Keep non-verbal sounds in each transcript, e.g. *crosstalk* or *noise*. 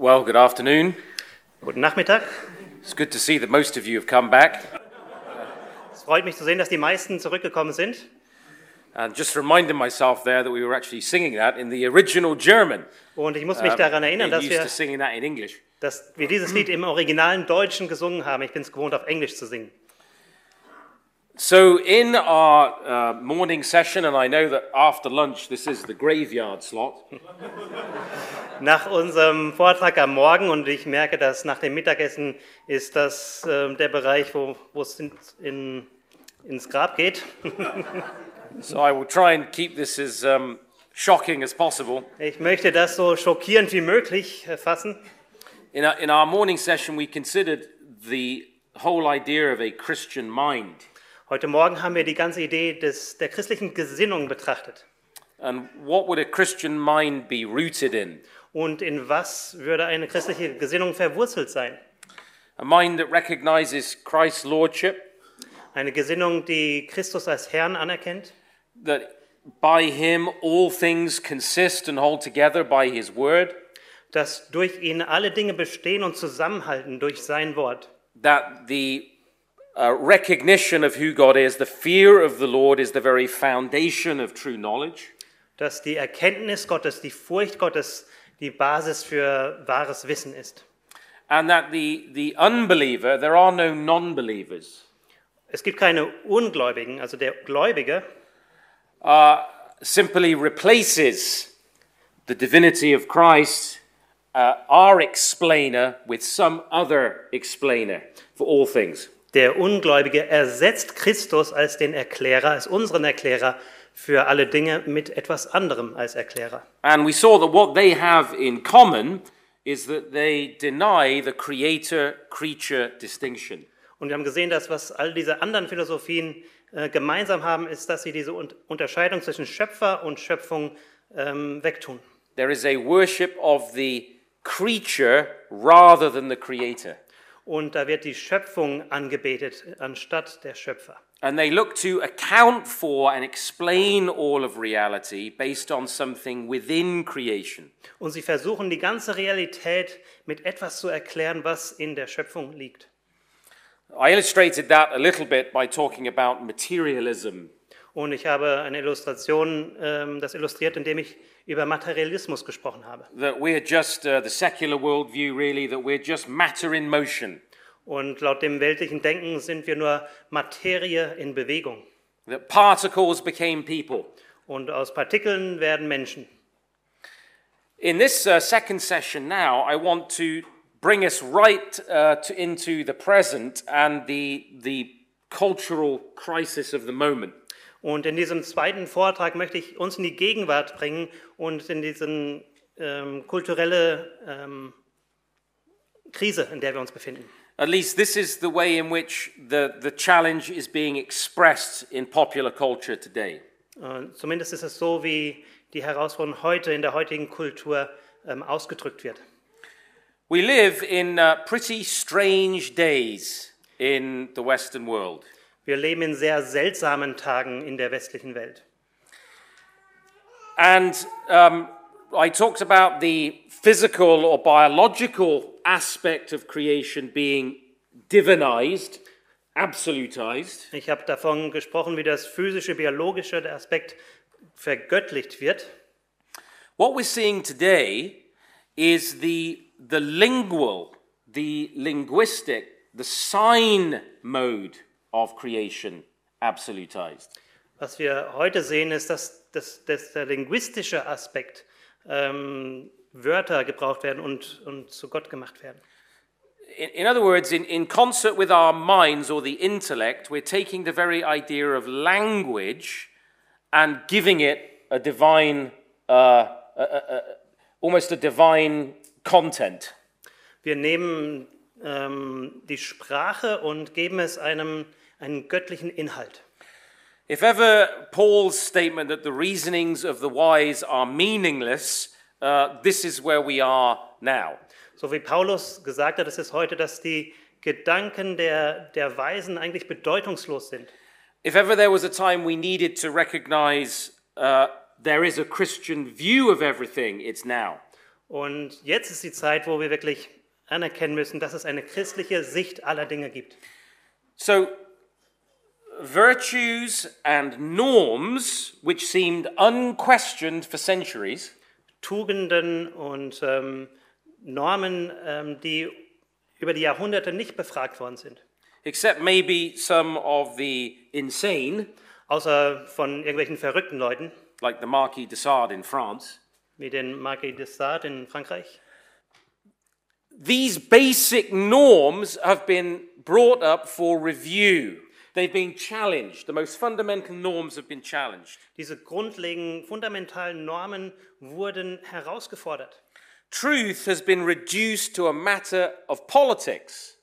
Well, good afternoon. Guten Nachmittag. It's good to see that most of you have come back. Es freut mich zu sehen, dass die meisten zurückgekommen sind. And just reminding myself there that we were actually singing that in the original German. Und ich muss mich Um, daran erinnern, dass wir, dass wir dieses Lied im originalen Deutschen gesungen haben. Ich bin es gewohnt, auf Englisch zu singen. So, in our uh, morning session, and I know that after lunch this is the graveyard slot, *laughs* Nach unserem Vortrag am Morgen, und ich merke, dass nach dem Mittagessen ist das ähm, der Bereich, wo, wo es in, in, ins Grab geht. *laughs* so I will try and keep this as um, shocking as possible. Ich möchte das so schockierend wie möglich äh, fassen. In in our morning session, we considered the whole idea of a Christian mind. Heute Morgen haben wir die ganze Idee des, der christlichen Gesinnung betrachtet. And what would a Christian mind be rooted in? Und in was würde eine christliche Gesinnung verwurzelt sein? A mind that recognizes Christ's lordship, Eine Gesinnung, die Christus als Herrn anerkennt, that by him all things consist and hold together by his word, dass durch ihn alle Dinge bestehen und zusammenhalten durch sein Wort. that the uh, recognition of who God is, the fear of the Lord, is the very foundation of true knowledge, Dass die Erkenntnis Gottes, die Furcht Gottes die Basis für wahres Wissen ist. and that the, the unbeliever, there are no non believers, Es gibt keine Ungläubigen, also der Gläubige uh, simply replaces the divinity of Christ, uh, our explainer, with some other explainer for all things. Der Ungläubige ersetzt Christus als den Erklärer, als unseren Erklärer für alle Dinge mit etwas anderem als Erklärer. And we saw that what they have in common is that they deny the creator creature distinction. Und wir haben gesehen, dass was all diese anderen Philosophien äh, gemeinsam haben, ist, dass sie diese Un Unterscheidung zwischen Schöpfer und Schöpfung ähm, wegtun. There is a worship of the creature rather than the creator. Und da wird die Schöpfung angebetet anstatt der Schöpfer. And they look to account for and explain all of reality based on something within creation. Und sie versuchen die ganze Realität mit etwas zu erklären, was in der Schöpfung liegt. I illustrated that a little bit by talking about materialism. Und ich habe eine Illustration, ähm, das illustriert, indem ich über Materialismus gesprochen habe. That we're just, uh, the secular worldview really, that we're just matter in motion. Und laut dem weltlichen Denken sind wir nur Materie in Bewegung. That particles became people. Und aus Partikeln werden Menschen. In this uh, second session now, I want to bring us right uh, to, into the present and the, the cultural crisis of the moment. Und in diesem zweiten Vortrag möchte ich uns in die Gegenwart bringen und in diese ähm, kulturelle ähm, Krise, in der wir uns befinden. At least this is the way in which the, the challenge is being expressed in popular culture today. Äh, zumindest ist es so, wie die Herausforderung heute in der heutigen Kultur ähm, ausgedrückt wird. We live in uh, pretty strange days in the Western world. Wir leben in sehr seltsamen Tagen in der westlichen Welt. And um, I talked about the physical or biological aspect of creation being divinized, absolutized. Ich habe davon gesprochen, wie das physische, biologische Aspekt vergöttlicht wird. What we're seeing today is the, the lingual, the linguistic, the sign mode of creation absolutized. Was wir heute sehen, ist, dass, dass, dass der linguistische Aspekt ähm, Wörter gebraucht werden und, und zu Gott gemacht werden. In, in other words, in, in concert with our minds or the intellect, we're taking the very idea of language and giving it a divine, uh, a, a, a, almost a divine content. Wir nehmen ähm, die Sprache und geben es einem einen göttlichen Inhalt. If ever Paul's statement that the reasonings of the wise are meaningless, uh, this is where we are now. So wie Paulus gesagt hat, es ist heute, dass die Gedanken der, der Weisen eigentlich bedeutungslos sind. If ever there was a time we needed to recognize uh, there is a Christian view of everything, it's now. Und jetzt ist die Zeit, wo wir wirklich anerkennen müssen, dass es eine christliche Sicht aller Dinge gibt. So, virtues and norms, which seemed unquestioned for centuries, Tugenden und ähm, Normen, ähm, die über die Jahrhunderte nicht befragt worden sind, except maybe some of the insane, außer von irgendwelchen verrückten Leuten, like the Marquis de Sade in France. wie den Marquis de Sade in Frankreich. These basic norms have been brought up for review. They've been challenged. The most fundamental norms have been challenged. Diese grundlegenden, fundamentalen Normen wurden herausgefordert. Truth has been reduced to a matter of politics.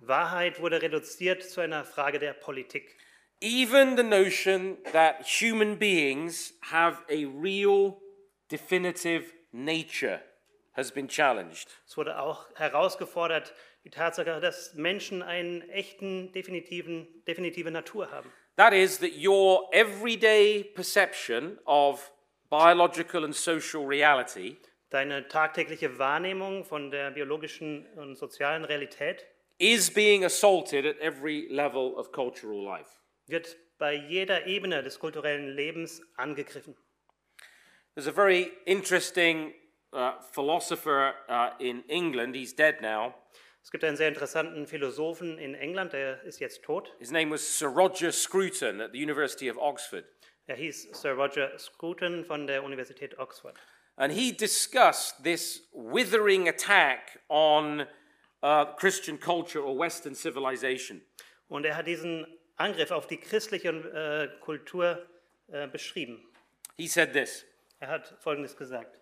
Wahrheit wurde reduziert zu einer Frage der Politik. Even the notion that human beings have a real, definitive nature has been challenged. Es wurde auch herausgefordert, die Tatsache, dass Menschen einen echten, definitiven, definitive Natur haben. That is, that your everyday perception of biological and social reality Deine tagtägliche Wahrnehmung von der biologischen und sozialen Realität is being assaulted at every level of cultural life. wird bei jeder Ebene des kulturellen Lebens angegriffen. There's a very interesting uh, philosopher uh, in England, he's dead now. Es gibt einen sehr interessanten Philosophen in England, der ist jetzt tot. His name was Sir Roger Scruton at the University of Oxford. Er hieß Sir Roger Scruton von der Universität Oxford. And he discussed this withering attack on uh, Christian culture or Western civilization. Und er hat diesen Angriff auf die christliche äh, Kultur äh, beschrieben. He said this Er hat Folgendes gesagt.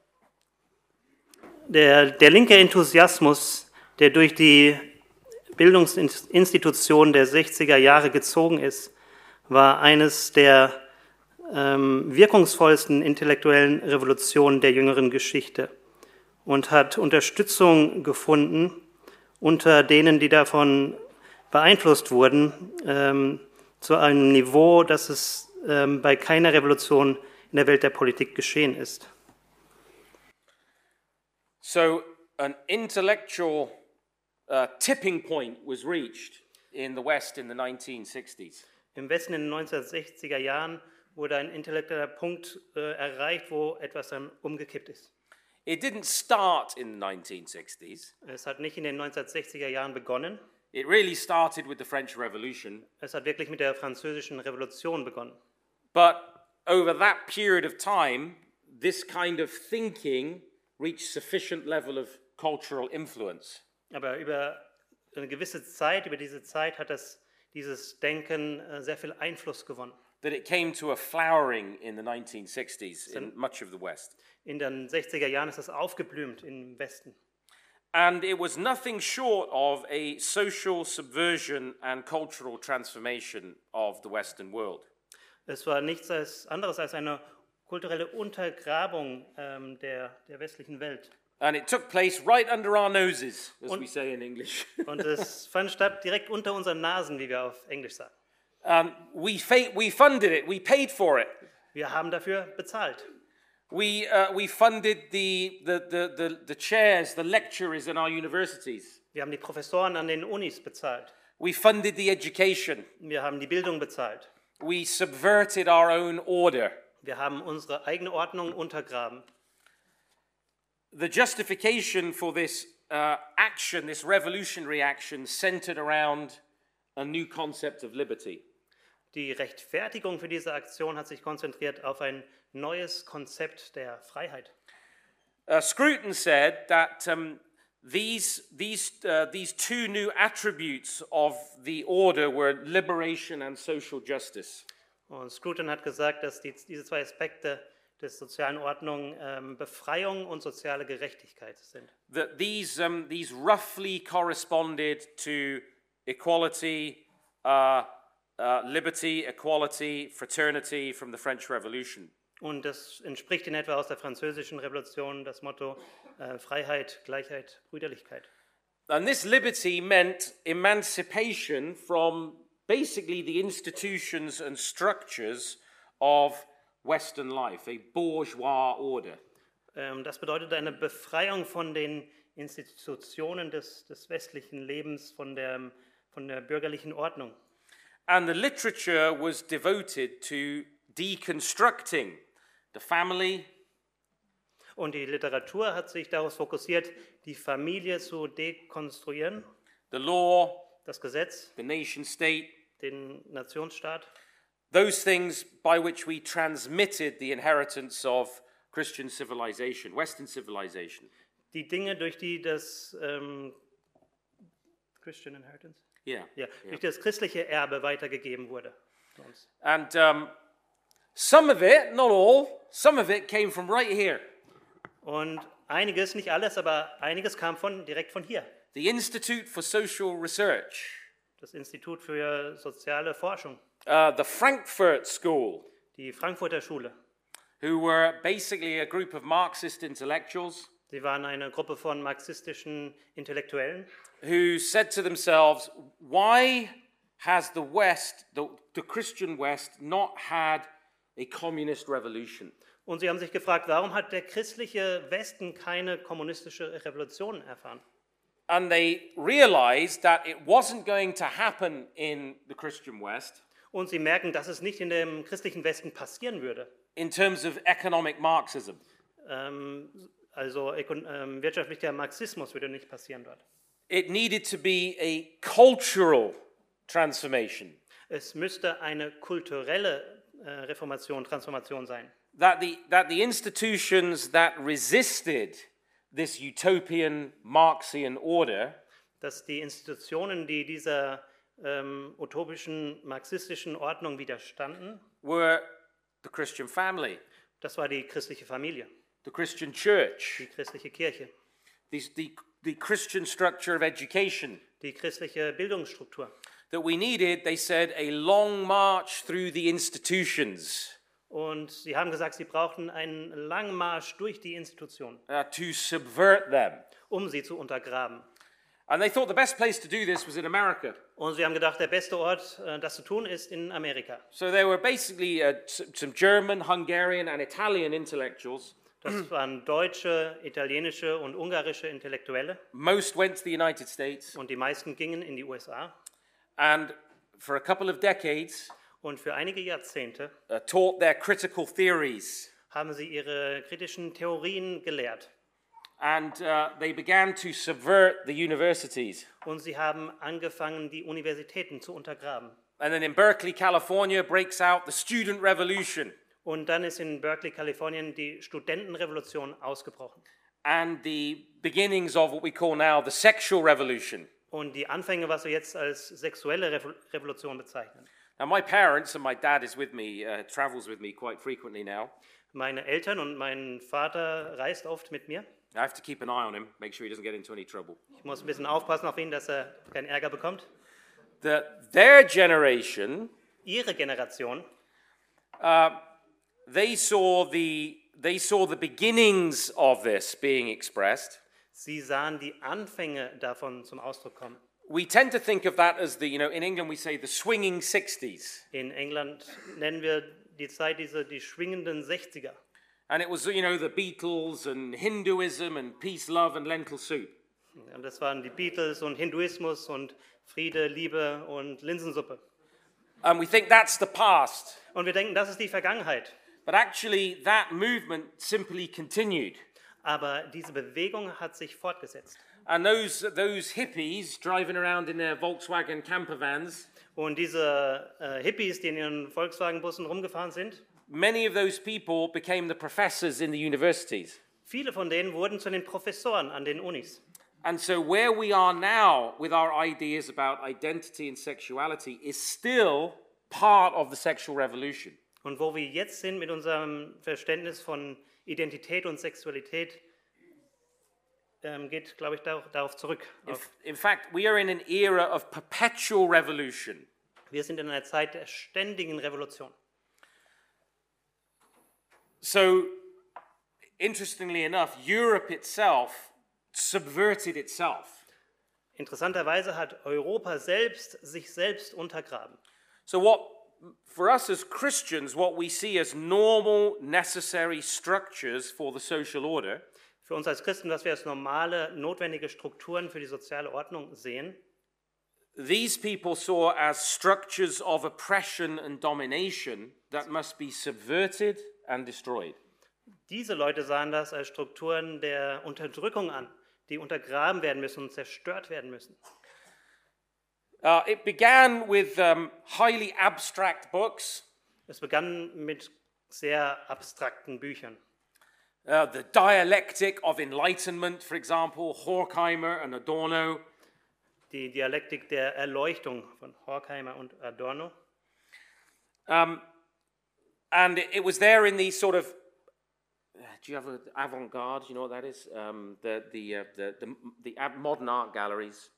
Der, der linke Enthusiasmus, der durch die Bildungsinstitutionen der 60er Jahre gezogen ist, war eines der ähm, wirkungsvollsten intellektuellen Revolutionen der jüngeren Geschichte und hat Unterstützung gefunden unter denen, die davon beeinflusst wurden, ähm, zu einem Niveau, das es ähm, bei keiner Revolution in der Welt der Politik geschehen ist. So, an intellectual uh, tipping point was reached in the West in the 1960s. Im Westen in den 1960er Jahren wurde ein intellektueller Punkt äh, erreicht, wo etwas dann umgekippt ist. It didn't start in the 1960s, Es hat nicht in den 1960er Jahren begonnen, it really started with the French Revolution. es hat wirklich mit der französischen Revolution begonnen. But over that period of time, this kind of thinking reached sufficient level of cultural influence. Aber über eine gewisse Zeit, über diese Zeit hat das, dieses Denken äh, sehr viel Einfluss gewonnen. That it came to a flowering in the 1960s in much of the West. In den 60er Jahren ist das aufgeblüht im Westen. And it was nothing short of a social subversion and cultural transformation of the Western world. Es war nichts als anderes als eine kulturelle Untergrabung ähm, der, der westlichen Welt. And it took place right under our noses, as Und- we say in English. *laughs* Und es fand statt direkt unter unseren Nasen, wie wir auf Englisch sagen. um, we, we funded it, we paid for it. Wir haben dafür bezahlt. We, uh, we funded the, the, the, the, the chairs, the lecturers in our universities. Wir haben die Professoren an den Unis bezahlt. We funded the education. Wir haben die Bildung bezahlt. We subverted our own order. Wir haben unsere eigene Ordnung untergraben. The justification for this uh, action, this revolutionary action, centered around a new concept of liberty. Die Rechtfertigung für diese Aktion hat sich konzentriert auf ein neues Konzept der Freiheit. Uh, Scruton said that um, these, these, uh, these two new attributes of the order were liberation and social justice. Und Scruton hat gesagt, dass die, diese zwei Aspekte der sozialen Ordnung ähm, Befreiung und soziale Gerechtigkeit sind. That these, um, these roughly corresponded to equality, uh, uh, liberty, equality, fraternity from the French Revolution. Und das entspricht in etwa aus der französischen Revolution das Motto äh, Freiheit, Gleichheit, Brüderlichkeit. And this liberty meant emancipation from basically the institutions and structures of Western life, a bourgeois order. Ähm, Das bedeutet eine Befreiung von den Institutionen des, des westlichen Lebens, von der, von der bürgerlichen Ordnung. And the literature was devoted to deconstructing the family, Und die Literatur hat sich darauf fokussiert, die Familie zu dekonstruieren, the law, das Gesetz, the nation state, den Nationsstaat, those things by which we transmitted the inheritance of Christian civilization, Western civilization. die Dinge, durch die das ähm, Christian Inheritance, Yeah. ja, durch das christliche Erbe weitergegeben wurde. And um, some of it, not all, some of it came from right here. Und einiges, nicht alles, aber einiges kam von, direkt von hier. The Institute for Social Research, Das Institut für soziale Forschung, uh, the Frankfurt School, die Frankfurter Schule. who were basically a group of Marxist intellectuals Sie waren eine Gruppe von marxistischen Intellektuellen, who said to themselves, why has the West, the, the Christian West, not had a communist revolution? Und sie haben sich gefragt, warum hat der christliche Westen keine kommunistische Revolution erfahren? And they realized that it wasn't going to happen in the Christian West Und sie merken, dass es nicht in dem christlichen Westen passieren würde. in terms of economic Marxism. Ähm, also ähm, wirtschaftlicher Marxismus würde nicht passieren dort. It needed to be a cultural transformation. Es müsste eine kulturelle äh, Reformation, Transformation sein. That the, that the institutions that resisted this utopian Marxian order Dass die Institutionen, die dieser ähm, utopischen marxistischen Ordnung widerstanden, were the Christian family, das war die christliche Familie, the Christian church, die christliche Kirche, the, the, the Christian structure of education. die christliche Bildungsstruktur. That we needed, they said, a long march through the institutions Und sie haben gesagt, sie brauchten einen langen Marsch durch die Institutionen, uh, to subvert them. um sie zu untergraben. And they thought the best place to do this was in America. Und sie haben gedacht, der beste Ort, äh, das zu tun, ist in Amerika. So there were basically uh, some German, Hungarian, and Italian intellectuals. Das waren deutsche, italienische und ungarische Intellektuelle. Most went to the United States. Und die meisten gingen in die USA. and for a couple of decades Und für einige Jahrzehnte uh, taught their critical theories. haben sie ihre kritischen Theorien gelehrt. And uh, they began to subvert the universities. Und sie haben angefangen, die Universitäten zu untergraben. And then in Berkeley, California, breaks out the student revolution Und dann ist in Berkeley, Kalifornien, die Studentenrevolution ausgebrochen. and the beginnings of what we call now the sexual revolution. Und die Anfänge, was wir jetzt als sexuelle Revo- Revolution bezeichnen. Now, my parents, and my dad is with me, uh, travels with me quite frequently now. Meine Eltern und mein Vater reist oft mit mir. I have to keep an eye on him, make sure he doesn't get into any trouble. Ich muss ein bisschen aufpassen auf ihn, dass er keinen Ärger bekommt. That their generation Ihre Generation, they saw the they saw the beginnings of this being expressed. sie sahen die Anfänge davon zum Ausdruck kommen. We tend to think of that as the you know in England we say the swinging 60s, In England nennen wir die Zeit diese die schwingenden 60er. And it was you know the Beatles and Hinduism and peace, love, and lentil soup. Und das waren die Beatles und Hinduismus und Friede, Liebe und Linsensuppe. And we think that's the past, Und wir denken, das ist die Vergangenheit. but actually that movement simply continued. Aber diese Bewegung hat sich fortgesetzt. And those those hippies driving around in their Volkswagen camper vans, Und diese äh, Hippies, die in ihren Volkswagenbussen rumgefahren sind, many of those people became the professors in the universities. viele von denen wurden zu den Professoren an den Unis. And so, where we are now with our ideas about identity and sexuality is still part of the sexual revolution. Und wo wir jetzt sind mit unserem Verständnis von Identität und Sexualität, ähm, geht, glaube ich, darauf, darauf zurück. Auf, In fact, we are in an era of perpetual revolution. wir sind in einer Zeit der ständigen Revolution. So, interestingly enough, Europe itself subverted itself. Interessanterweise hat Europa selbst sich selbst untergraben. So, what, for us as Christians, what we see as normal, necessary structures for the social order Für uns als Christen, was wir als normale, notwendige Strukturen für die soziale Ordnung sehen, these people saw as structures of oppression and domination that must be subverted and destroyed. diese Leute sahen das als Strukturen der Unterdrückung an, die untergraben werden müssen und zerstört werden müssen. Uh, it began with um, highly abstract books, Es begann mit sehr abstrakten Büchern. uh, the dialectic of enlightenment, for example, Horkheimer and Adorno. Die Dialektik der Erleuchtung von Horkheimer und Adorno. Um, and it, it was there in these sort of. uh, Do you have an avant-garde? You know what that is? Um, the the, uh, the the the modern art galleries,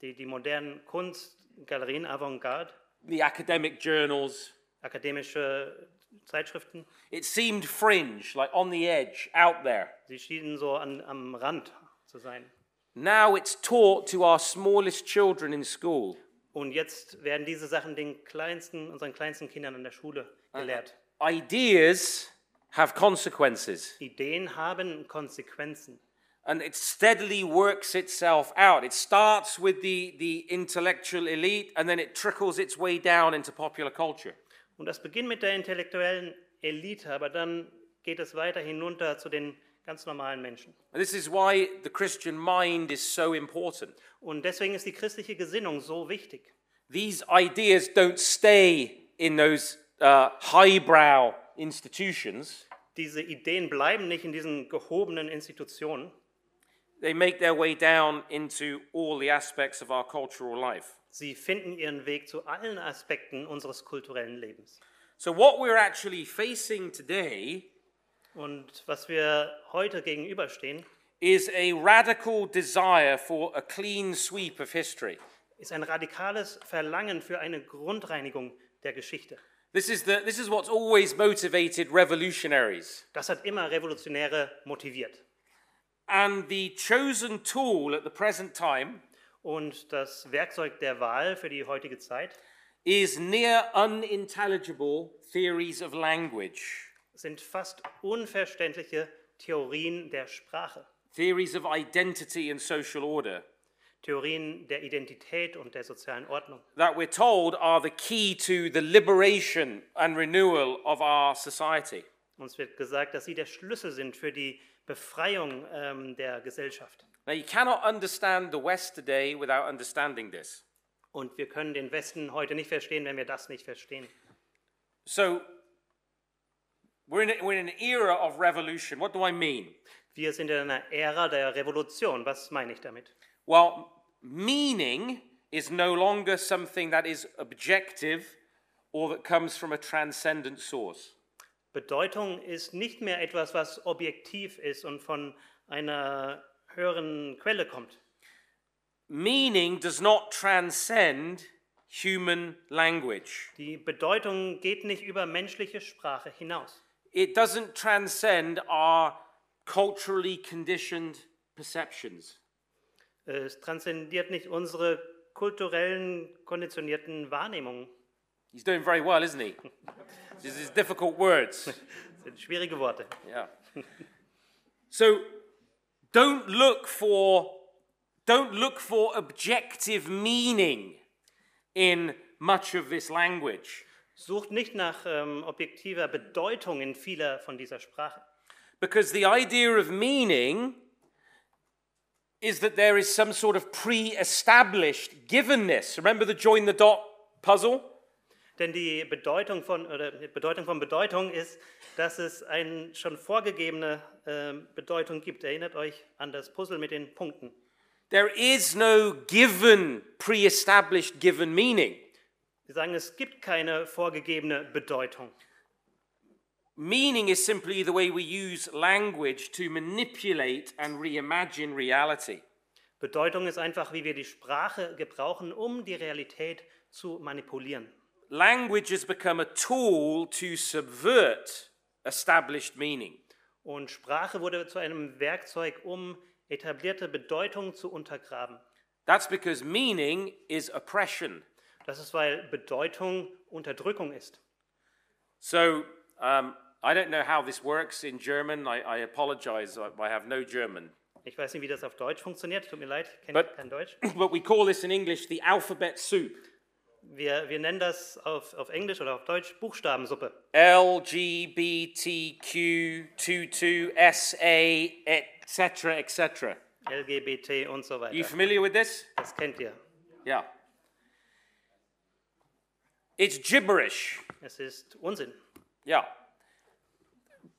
Die, die modernen Kunstgalerien, Avantgarde, the academic journals. akademische Zeitschriften, It seemed fringe, like on the edge, out there. sie schienen so an, am Rand zu sein. Now it's taught to our smallest children in school. Und jetzt werden diese Sachen den kleinsten, unseren kleinsten Kindern an der Schule gelehrt. Ideas have consequences, Ideen haben Konsequenzen. and it steadily works itself out. It starts with the, the intellectual elite, and then it trickles its way down into popular culture. Und das beginnt mit der intellektuellen Elite, aber dann geht es weiter hinunter zu den ganz normalen Menschen. And this is why the Christian mind is so important. Und deswegen ist die christliche Gesinnung so wichtig. These ideas don't stay in those uh, highbrow institutions, Diese Ideen bleiben nicht in diesen gehobenen Institutionen, they make their way down into all the aspects of our cultural life. sie finden ihren Weg zu allen Aspekten unseres kulturellen Lebens. So, what we're actually facing today Und was wir heute gegenüberstehen, is a radical desire for a clean sweep of history. ist ein radikales Verlangen für eine Grundreinigung der Geschichte. This is, the, this is what's always motivated revolutionaries. Das hat immer Revolutionäre motiviert. And the chosen tool at the present time Und das Werkzeug der Wahl für die heutige Zeit is near unintelligible theories of language, sind fast unverständliche Theorien der Sprache, theories of identity and social order Theorien der Identität und der sozialen Ordnung, that we're told are the key to the liberation and renewal of our society. Uns wird gesagt, dass sie der Schlüssel sind für die Befreiung ähm, der Gesellschaft. Now, you cannot understand the West today without understanding this. Und wir können den Westen heute nicht verstehen, wenn wir das nicht verstehen. So, we're in, a, we're in an era of revolution. What do I mean? Wir sind in einer Ära der Revolution. Was meine ich damit? Well, meaning is no longer something that is objective or that comes from a transcendent source. Bedeutung ist nicht mehr etwas, was objektiv ist und von einer höheren Quelle kommt. Meaning does not transcend human language. Die Bedeutung geht nicht über menschliche Sprache hinaus. It doesn't transcend our culturally conditioned perceptions. Es transzendiert nicht unsere kulturellen, konditionierten Wahrnehmungen. He's doing very well, isn't he? *laughs* These is difficult words. *laughs* Sind schwierige Worte. Yeah. So don't look for don't look for objective meaning in much of this language Sucht nicht nach ähm, objektiver Bedeutung in vieler von dieser Sprache. because the idea of meaning is that there is some sort of pre-established givenness. Remember the join the dot puzzle? Denn die Bedeutung von, oder Bedeutung von Bedeutung ist, dass es eine schon vorgegebene ähm, Bedeutung gibt. Erinnert euch an das Puzzle mit den Punkten. There is no given pre-established given meaning. Wir sagen, es gibt keine vorgegebene Bedeutung. Meaning is simply the way we use language to manipulate and reimagine reality. Bedeutung ist einfach, wie wir die Sprache gebrauchen, um die Realität zu manipulieren. Language has become a tool to subvert established meaning. Und Sprache wurde zu einem Werkzeug, um etablierte Bedeutung zu untergraben. That's because meaning is oppression. Das ist, weil Bedeutung Unterdrückung ist. So um, I don't know how this works in German. I, I apologize. I, I have no German. Ich weiß nicht, wie das auf Deutsch funktioniert. Tut mir leid, kenne But- kein Deutsch. *laughs* But we call this in English the alphabet soup. Wir, wir nennen das auf, auf Englisch oder auf Deutsch Buchstabensuppe. L, G, B, T, Q, 2, 2, S, A, etc., etc. LGBT und so You weiter. familiar with this? Das kennt ihr. Yeah. It's gibberish. Es ist Unsinn. Yeah.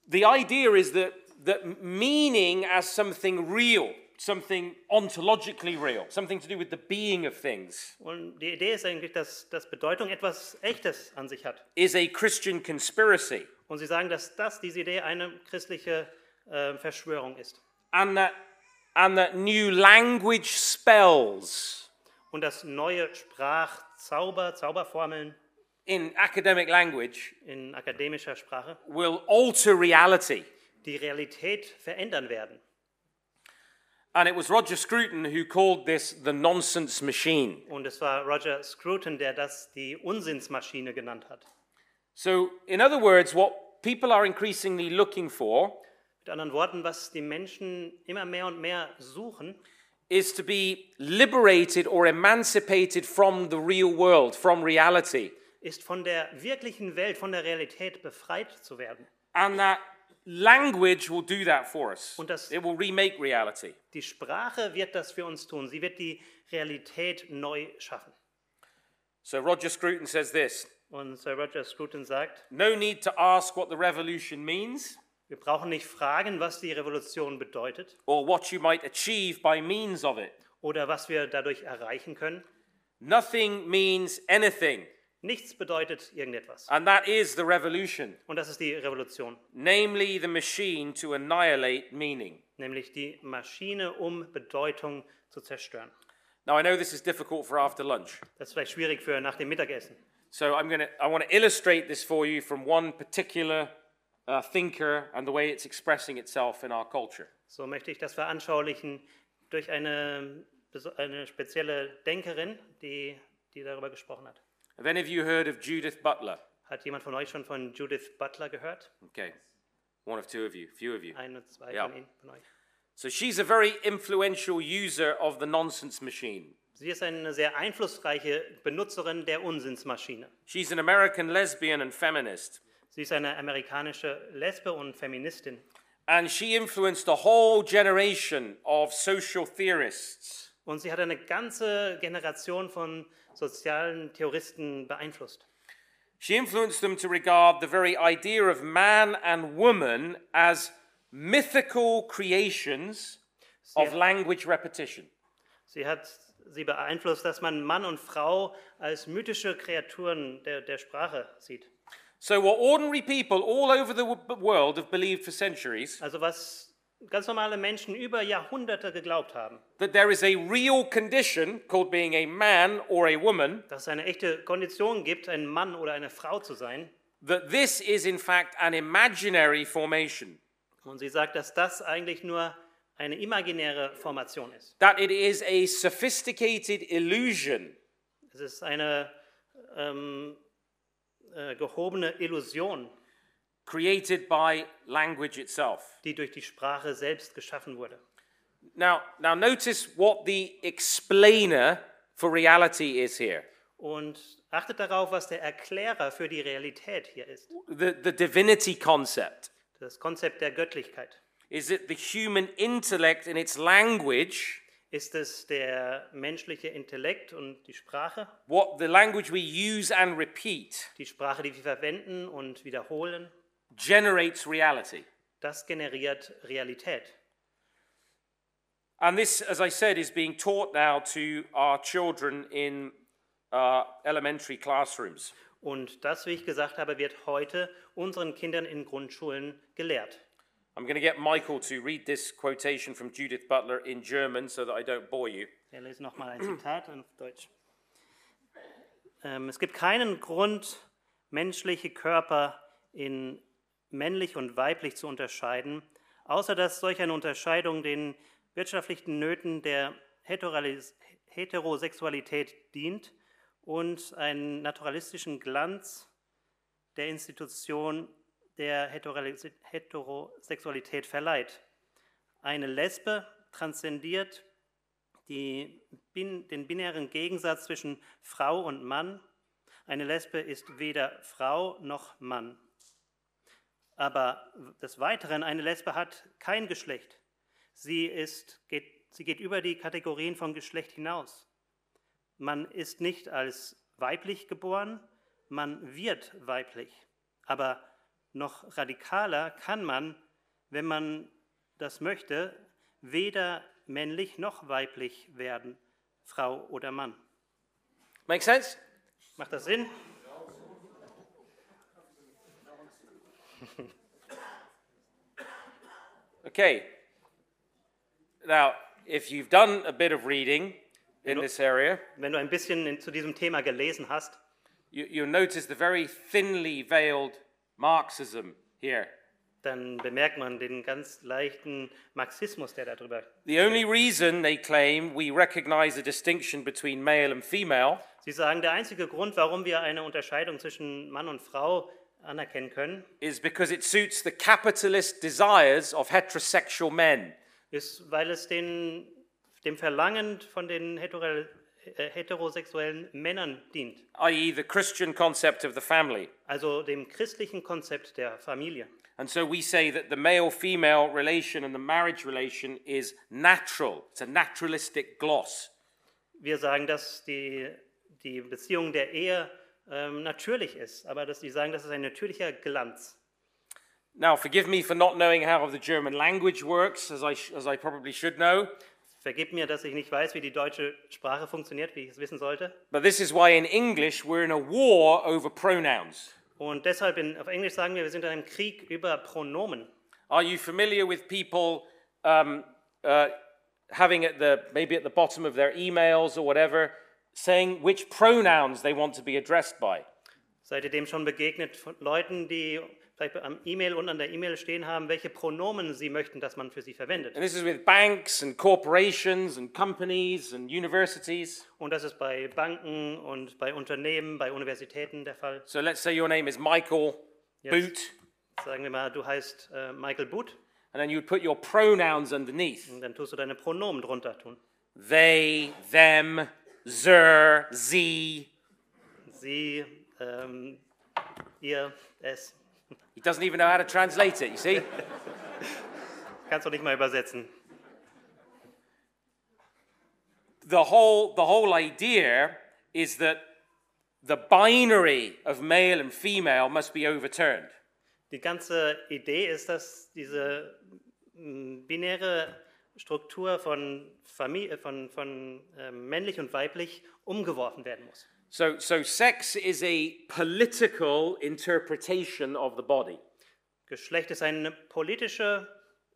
The idea is that, that meaning as something real, something ontologically real, something to do with the being of things, Und die Idee ist eigentlich, dass, dass Bedeutung etwas Echtes an sich hat. is a Christian conspiracy. Und sie sagen, dass das, diese Idee, eine christliche äh, Verschwörung ist. And that, and that new language spells Und dass neue Sprachzauber, Zauberformeln in academic language in akademischer Sprache will alter reality. die Realität verändern werden. And it was Roger Scruton who called this the nonsense machine. Und es war Roger Scruton, der das die Unsinnsmaschine genannt hat. So, in other words, what people are increasingly looking for Mit anderen Worten, was die Menschen immer mehr und mehr suchen, is to be liberated or emancipated from the real world, from reality. Ist von der wirklichen Welt, von der Realität befreit zu werden. And that language will do that for us. Und das- It will remake reality. Die Sprache wird das für uns tun. Sie wird die Realität neu schaffen. So Roger Scruton says this Und Sir Roger Scruton sagt, No need to ask what the revolution means wir brauchen nicht fragen, was die Revolution bedeutet or what you might achieve by means of it. oder was wir dadurch erreichen können. Nothing means anything. Nichts bedeutet irgendetwas. And that is the revolution, Und das ist die Revolution, namely the machine to annihilate meaning. nämlich die Maschine, um Bedeutung zu zerstören. Now, I know this is difficult for after lunch. Das ist vielleicht schwierig für nach dem Mittagessen. So I'm going to I want to illustrate this for you from one particular uh, thinker and the way it's expressing itself in our culture. So möchte ich das veranschaulichen durch eine, eine spezielle Denkerin, die, die darüber gesprochen hat. Have any of you heard of Judith Butler? Hat jemand von euch schon von Judith Butler gehört? Okay. One of two of you, few of you. Ein oder zwei Ja. von, Ihnen, von euch. So she's a very influential user of the nonsense machine. Sie ist eine sehr einflussreiche Benutzerin der Unsinnsmaschine. She's an American lesbian and feminist. Sie ist eine amerikanische Lesbe und Feministin. And she influenced a whole generation of social theorists. Und sie hat eine ganze Generation von sozialen Theoristen beeinflusst. She influenced them to regard the very idea of man and woman as mythical creations of language repetition. Sie hat sie beeinflusst, dass man Mann und Frau als mythische Kreaturen der, der Sprache sieht. So, what ordinary people all over the world have believed for centuries Also was ganz normale Menschen über Jahrhunderte geglaubt haben, that there is a real condition called being a man or a woman, dass es eine echte Kondition gibt, ein Mann oder eine Frau zu sein. that this is in fact an imaginary formation, Und sie sagt, dass das eigentlich nur eine imaginäre Formation ist. that it is a sophisticated illusion. Es ist eine ähm, äh, gehobene Illusion, created by language itself. die durch die Sprache selbst geschaffen wurde. Now, now notice what the explainer for reality is here. Und achtet darauf, was der Erklärer für die Realität hier ist. The, the divinity concept Das Konzept der Göttlichkeit. is that the human intellect in its language, Ist es der menschliche Intellekt und die Sprache? what the language we use and repeat, Die Sprache, die wir verwenden und wiederholen, generates reality. das generiert Realität. And this, as I said, is being taught now to our children in uh, elementary classrooms. Und das, wie ich gesagt habe, wird heute unseren Kindern in Grundschulen gelehrt. I'm going to get Michael to read this quotation from Judith Butler in German so that I don't bore you. Ich lese nochmal ein Zitat auf Deutsch. Ähm, es gibt keinen Grund, menschliche Körper in männlich und weiblich zu unterscheiden, außer dass solch eine Unterscheidung den wirtschaftlichen Nöten der Heterosexualität dient und einen naturalistischen Glanz der Institution der Heterosexualität verleiht. Eine Lesbe transzendiert die, den binären Gegensatz zwischen Frau und Mann. Eine Lesbe ist weder Frau noch Mann. Aber des Weiteren, eine Lesbe hat kein Geschlecht. Sie, ist, geht, sie geht über die Kategorien von Geschlecht hinaus. Man ist nicht als weiblich geboren, man wird weiblich. Aber noch radikaler kann man, wenn man das möchte, weder männlich noch weiblich werden, Frau oder Mann. Make sense? Macht das Sinn? *laughs* Okay. Now, if you've done a bit of reading in this area, Wenn du ein bisschen zu diesem Thema gelesen hast, you, you'll notice the very thinly veiled Marxism here. dann bemerkt man den ganz leichten Marxismus, der darüber. The only reason they claim we recognize a distinction between male and female Sie sagen, der einzige Grund, warum wir eine Unterscheidung zwischen Mann und Frau anerkennen können, is because it suits the capitalist desires of heterosexual men. ist, weil es den, dem Verlangen von den hetero, äh, heterosexuellen Männern dient, i.e., the Christian concept of the family. also dem christlichen Konzept der Familie. And so we say that the male female relation and the marriage relation is natural. It's a naturalistic gloss. Wir sagen, dass die, die Beziehung der Ehe ähm, natürlich ist, aber dass sie sagen, das ist ein natürlicher Glanz. Now, forgive me for not knowing how the German language works, as I, as I probably should know, Vergib mir, dass ich nicht weiß, wie die deutsche Sprache funktioniert, wie ich es wissen sollte. but this is why in English we're in a war over pronouns. Und deshalb in, auf Englisch sagen wir, wir sind in einem Krieg über Pronomen. Are you familiar with people um, uh, having at the maybe at the bottom of their emails or whatever saying which pronouns they want to be addressed by? Seid ihr dem schon begegnet von Leuten, die vielleicht am E-Mail und an der E-Mail stehen haben, welche Pronomen sie möchten, dass man für sie verwendet? And this is with banks and corporations and companies and universities. Und das ist bei Banken und bei Unternehmen, bei Universitäten der Fall. So let's say your name is Michael. Boot, Sagen wir mal, du heißt äh, Michael Boot, and then you would put your pronouns underneath. und dann tust du deine Pronomen drunter tun. They, them, zer, sie. Sie, ähm, ihr, es. He doesn't even know how to translate it, you see? Kannst du nicht mal übersetzen. the whole the whole idea is that the binary of male and female must be overturned. Die ganze Idee ist, dass diese binäre Struktur von, Familie, von, von äh, männlich und weiblich umgeworfen werden muss. So so sex is a political interpretation of the body. Geschlecht ist eine politische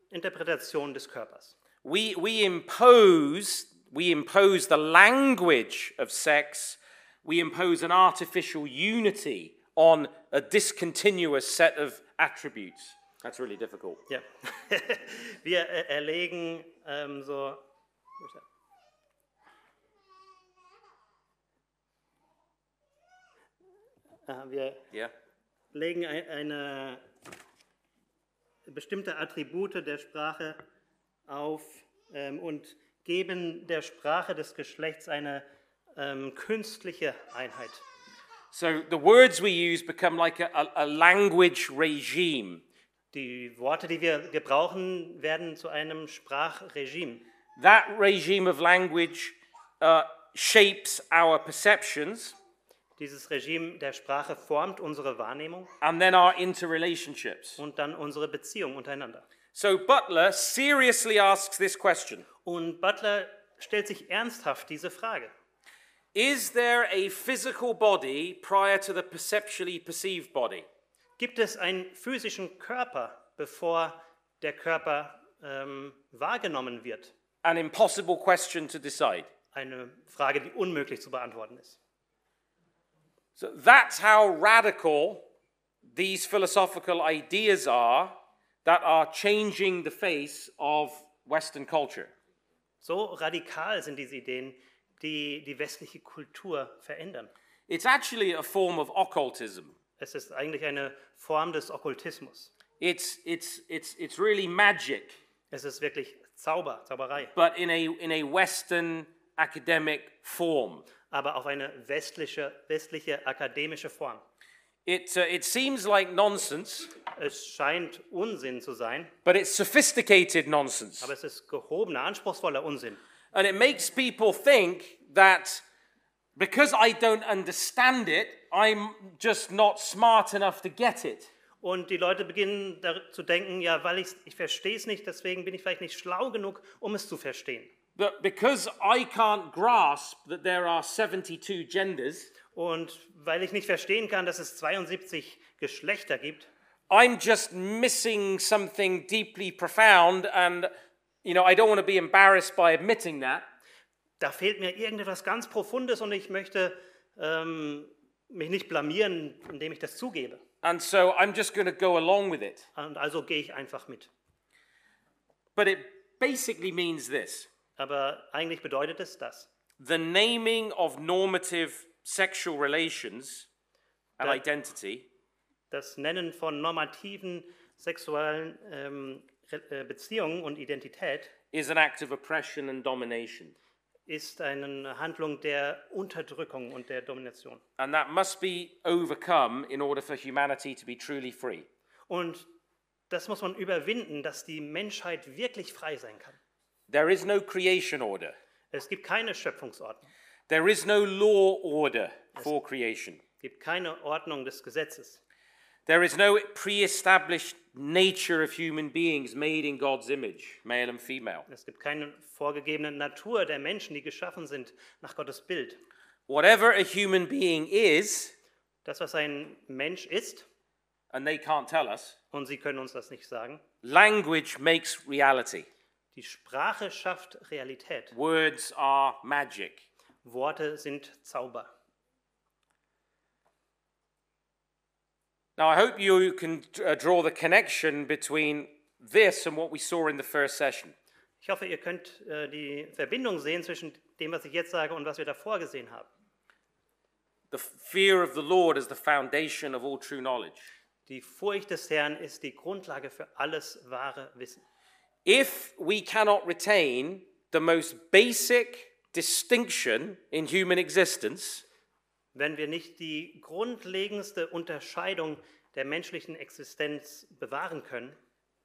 Interpretation des Körpers. We we impose we impose the language of sex. We impose an artificial unity on a discontinuous set of attributes. That's really difficult. Ja. *laughs* Wir äh, erlegen ähm, so. Ah, wir Yeah. legen ein- eine bestimmte Attribute der Sprache auf ähm, und geben der Sprache des Geschlechts eine ähm, künstliche Einheit. So the words we use become like a, a, a language regime. Die Worte, die wir gebrauchen, werden zu einem Sprachregime. That regime of language uh, shapes our perceptions Dieses Regime der Sprache formt unsere Wahrnehmung and then our interrelationships. und dann unsere Beziehung untereinander. So Butler seriously asks this question Und Butler stellt sich ernsthaft diese Frage. Is there a physical body prior to the perceptually perceived body? Gibt es einen physischen Körper, bevor der Körper ähm, wahrgenommen wird? An impossible question to decide. Eine Frage, die unmöglich zu beantworten ist. So that's how radical these philosophical ideas are that are changing the face of Western culture. So radikal sind diese Ideen die die westliche Kultur verändern. It's actually a form of occultism. Es ist eigentlich eine Form des Okkultismus. It's, it's, it's, it's really magic, Es ist wirklich Zauber, Zauberei, but in a, in a Western academic form. aber auf eine westliche, westliche akademische Form. It, uh, it seems like nonsense, Es scheint Unsinn zu sein, but it's sophisticated nonsense. aber es ist gehobener, anspruchsvoller Unsinn. And it makes people think that because I don't understand it, I'm just not smart enough to get it. Und die Leute beginnen zu denken, ja, weil ich, ich verstehe es nicht, deswegen bin ich vielleicht nicht schlau genug, um es zu verstehen. That because I can't grasp that there are 72 genders, Und weil ich nicht verstehen kann, dass es 72 Geschlechter gibt, I'm just missing something deeply profound, and you know I don't want to be embarrassed by admitting that. da fehlt mir irgendetwas ganz Profundes und ich möchte ähm, mich nicht blamieren, indem ich das zugebe. And so I'm just going to go along with it. Und also gehe ich einfach mit. But it basically means this Aber eigentlich bedeutet es das. the naming of normative sexual relations and That- identity Das Nennen von normativen sexuellen ähm, äh, Beziehungen und Identität is an act of oppression and domination. Ist eine Handlung der Unterdrückung und der Domination. And that must be overcome in order for humanity to be truly free. Und das muss man überwinden, dass die Menschheit wirklich frei sein kann. There is no creation order, Es gibt keine Schöpfungsordnung, there is no law order for creation. es gibt keine Ordnung des Gesetzes. There is no pre established nature of human beings made in God's image, male and female. Es gibt keine vorgegebene Natur der Menschen, die geschaffen sind nach Gottes Bild. Whatever a human being is, Das, was ein Mensch ist, and they can't tell us, und Sie können uns das nicht sagen, language makes reality. die Sprache schafft Realität. Words are magic. Worte sind Zauber. Now, I hope you can uh, draw the connection between this and what we saw in the first session. Ich hoffe, ihr könnt äh, die Verbindung sehen zwischen dem, was ich jetzt sage und was wir davor gesehen haben. The fear of the Lord is the foundation of all true knowledge. Die Furcht des Herrn ist die Grundlage für alles wahre Wissen. If we cannot retain the most basic distinction in human existence, Wenn wir nicht die grundlegendste Unterscheidung der menschlichen Existenz bewahren können,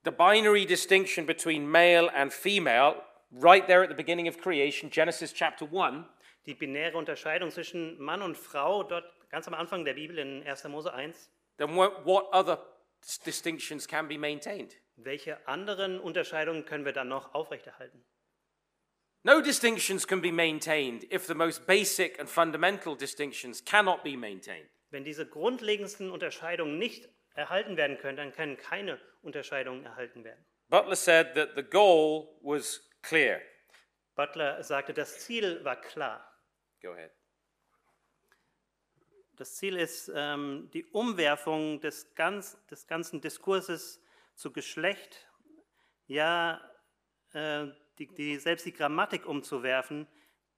the binary distinction between male and female, right there at the beginning of creation, Genesis chapter 1, die binäre Unterscheidung zwischen Mann und Frau, dort ganz am Anfang der Bibel in 1. Mose 1, then what, what other dis- distinctions can be maintained? welche anderen Unterscheidungen können wir dann noch aufrechterhalten? No distinctions can be maintained if the most basic and fundamental distinctions cannot be maintained. Wenn diese grundlegendsten Unterscheidungen nicht erhalten werden können, dann können keine Unterscheidungen erhalten werden. Butler said that the goal was clear. Butler sagte, das Ziel war klar. Go ahead. Das Ziel ist ähm, die Umwerfung des, ganz, des ganzen Diskurses zu Geschlecht, ja, äh, die, die, selbst die Grammatik umzuwerfen,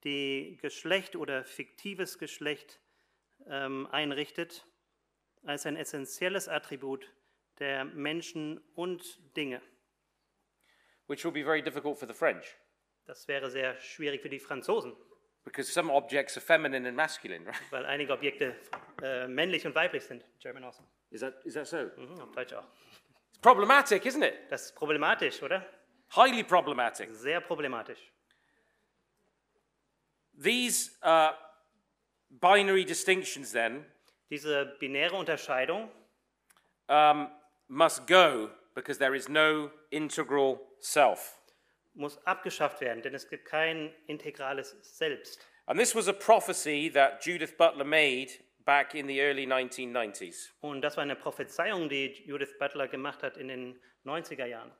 die Geschlecht oder fiktives Geschlecht ähm, einrichtet, als ein essentielles Attribut der Menschen und Dinge. Which will be very difficult for the French Das wäre sehr schwierig für die Franzosen, because some objects are feminine and masculine, right? weil einige Objekte äh, männlich und weiblich sind. German also. Is that, is that so? Mhm, auf Deutsch auch. It's problematic, isn't it? Das ist problematisch, oder? Highly problematic. Sehr problematisch. These uh, binary distinctions, then, Diese binäre Unterscheidung um, must go because there is no integral self. muss abgeschafft werden, denn es gibt kein integrales Selbst. And this was a prophecy that Judith Butler made back in the early 1990s. Und das war eine Prophezeiung, die Judith Butler gemacht hat in den 90er Jahren.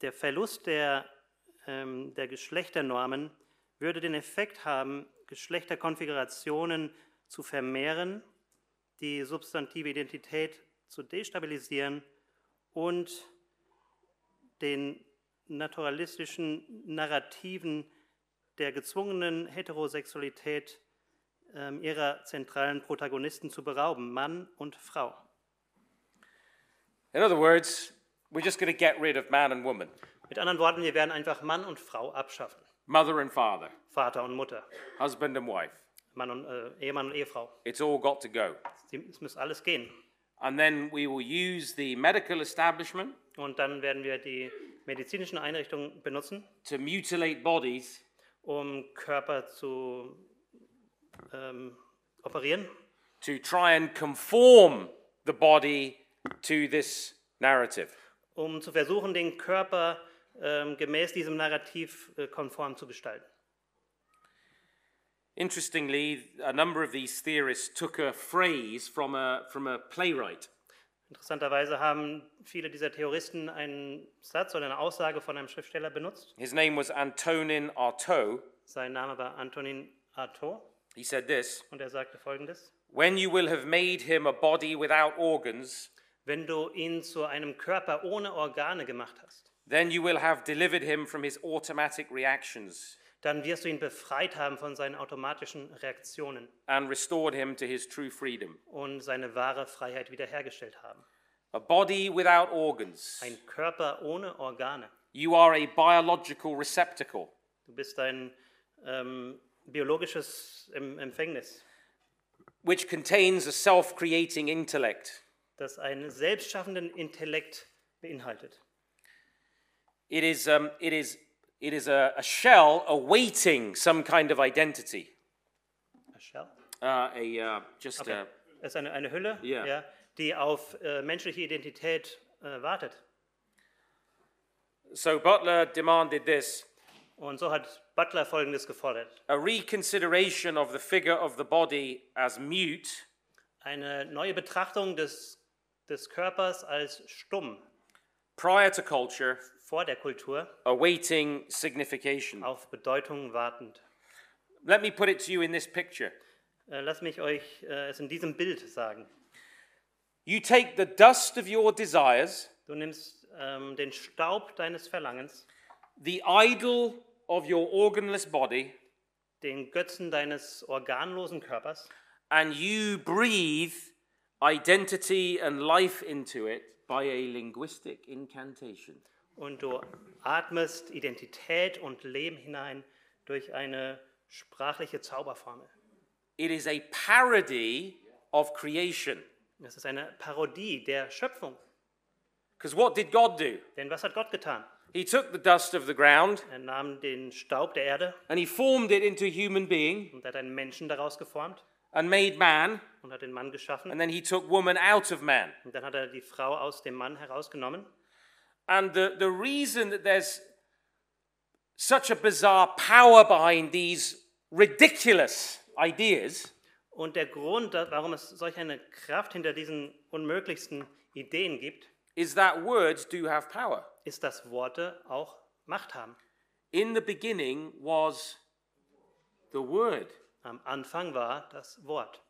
Der Verlust der, ähm, der Geschlechternormen würde den Effekt haben, Geschlechterkonfigurationen zu vermehren, die substantive Identität zu destabilisieren und den naturalistischen Narrativen der gezwungenen Heterosexualität ähm, ihrer zentralen Protagonisten zu berauben, Mann und Frau. In other words, we're just going to get rid of man and woman, Mit anderen Worten, wir werden einfach Mann und Frau abschaffen. mother and father, Vater und Mutter, husband and wife. Mann und, äh, Ehemann und Ehefrau. It's all got to go. Es muss alles gehen. And then we will use the medical establishment Und dann werden wir die medizinischen Einrichtungen benutzen, to mutilate bodies um Körper zu ähm, operieren, to try and conform the body to this narrative. Um zu versuchen, den Körper ähm, gemäß diesem Narrativ äh, konform zu gestalten. Interestingly, a number of these theorists took a phrase from a, from a playwright. Interessanterweise haben viele dieser Theoristen einen Satz oder eine Aussage von einem Schriftsteller benutzt. His name was Antonin Artaud. Sein Name war Antonin Artaud He said this und er sagte folgendes. When you will have made him a body without organs, Wenn du ihn zu einem Körper ohne Organe gemacht hast, then you will have delivered him from his automatic reactions dann wirst du ihn befreit haben von seinen automatischen Reaktionen and restored him to his true freedom. und seine wahre Freiheit wiederhergestellt haben. A body without organs. Ein Körper ohne Organe. You are a biological receptacle. Du bist ein ähm, biologisches em Empfängnis, which contains a self creating intellect. Das einen selbstschaffenden Intellekt beinhaltet. It is, um, it is, it is a, a shell awaiting some kind of identity. A shell? Uh, a, uh, just Okay. a, Es ist eine, eine Hülle, Ja. ja, die auf äh, menschliche Identität äh, wartet. so Butler demanded this Und so hat Butler Folgendes gefordert. a reconsideration of the figure of the body as mute Eine neue Betrachtung des, des Körpers als stumm prior to culture, vor der Kultur, awaiting signification. auf Bedeutung wartend. Let me put it to you in this picture. Äh, Lasst mich euch äh, es in diesem Bild sagen. You take the dust of your desires, Du nimmst ähm, den Staub deines Verlangens, the idol of your organless body, den Götzen deines organlosen Körpers and you breathe identity and life into it by a linguistic incantation. und du atmest Identität und Leben hinein durch eine sprachliche Zauberformel. It is a parody of creation. Das ist eine Parodie der Schöpfung. Because what did God do? Denn was hat Gott getan? He took the dust of the ground Er nahm den Staub der Erde and he formed it into a human being und hat einen Menschen daraus geformt and made man, und hat den Mann geschaffen. and then he took woman out of man. Und dann hat er die Frau aus dem Mann herausgenommen. And the, the reason that there's such a bizarre power behind these ridiculous ideas Und der Grund, warum es solch eine Kraft hinter diesen unmöglichsten Ideen gibt, is that words do have power. ist, dass Worte auch Macht haben. In the beginning was the Word, Am Anfang war das Wort.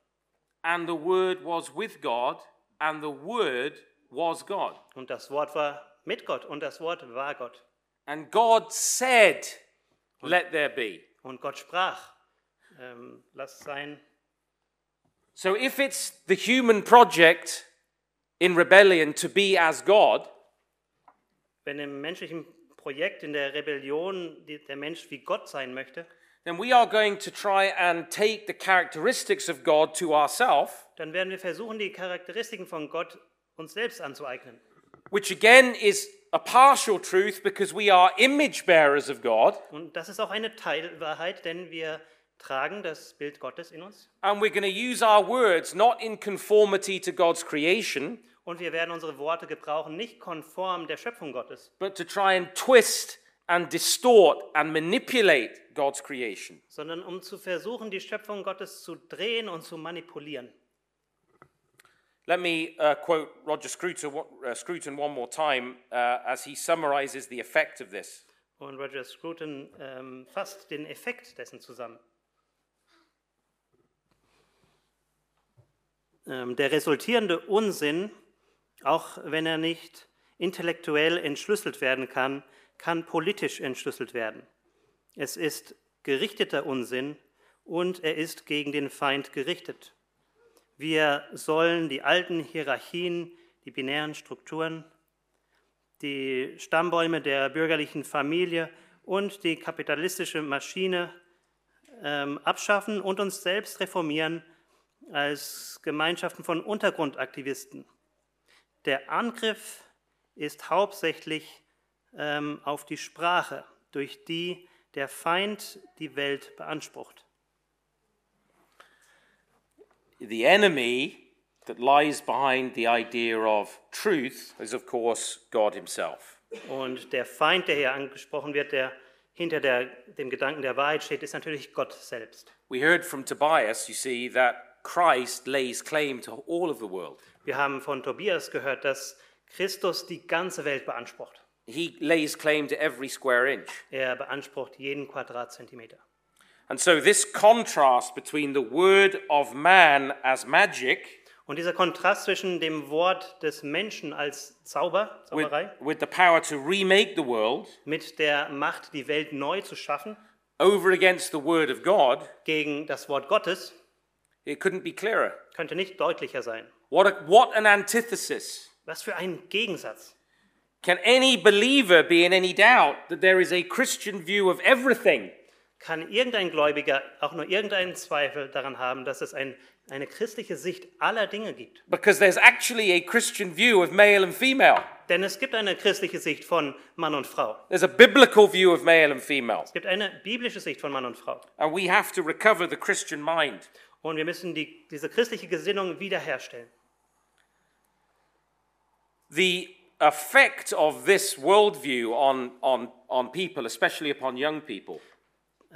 and the Word was with God, and the Word was God. Und das Wort war mit Gott und das Wort war Gott. And God said, Let there be. Und Gott sprach, ähm, lass sein. So if it's the human project in rebellion to be as God, Wenn im menschlichen Projekt, in der Rebellion der Mensch wie Gott sein möchte, then we are going to try and take the characteristics of God to ourselves, dann werden wir versuchen, die Charakteristiken von Gott uns selbst anzueignen. which again is a partial truth because we are image bearers of God, Und das ist auch eine Teilwahrheit, denn wir tragen das Bild Gottes in uns. And we're going to use our words not in conformity to God's creation, und wir werden unsere Worte gebrauchen, nicht konform der Schöpfung Gottes, but to try and twist and distort and manipulate God's creation. sondern um zu versuchen, die Schöpfung Gottes zu drehen und zu manipulieren. Let me uh, quote Roger Scruton, uh, Scruton one more time uh, as he summarizes the effect of this. Und Roger Scruton ähm, fasst den Effekt dessen zusammen. Ähm, der resultierende Unsinn, auch wenn er nicht intellektuell entschlüsselt werden kann, kann politisch entschlüsselt werden. Es ist gerichteter Unsinn und er ist gegen den Feind gerichtet. Wir sollen die alten Hierarchien, die binären Strukturen, die Stammbäume der bürgerlichen Familie und die kapitalistische Maschine ähm, abschaffen und uns selbst reformieren als Gemeinschaften von Untergrundaktivisten. Der Angriff ist hauptsächlich ähm, auf die Sprache, durch die der Feind die Welt beansprucht. The enemy that lies behind the idea of truth is, of course, God Himself. Und der Feind, der hier angesprochen wird, der hinter der, dem Gedanken der Wahrheit steht, ist natürlich Gott selbst. We heard from Tobias, you see, that Christ lays claim to all of the world. Wir haben von Tobias gehört, dass Christus die ganze Welt beansprucht. He lays claim to every square inch. Er beansprucht jeden Quadratzentimeter. And so, this contrast between the word of man as magic Und dieser Kontrast zwischen dem Wort des Menschen als Zauber, with, Zauberei, with the power to remake the world mit der Macht, die Welt neu zu schaffen, over against the word of God, gegen das Wort Gottes, it couldn't be clearer. könnte nicht deutlicher sein. What, a, what an antithesis. Was für ein Gegensatz. Can any believer be in any doubt that there is a Christian view of everything? Kann irgendein Gläubiger auch nur irgendeinen Zweifel daran haben, dass es ein, eine christliche Sicht aller Dinge gibt? Because there's actually a Christian view of male and female. Denn es gibt eine christliche Sicht von Mann und Frau. There's a biblical view of male and female. Es gibt eine biblische Sicht von Mann und Frau. And we have to recover the Christian mind. Und wir müssen die, diese christliche Gesinnung wiederherstellen. The effect of this worldview on, on, on people, especially upon young people,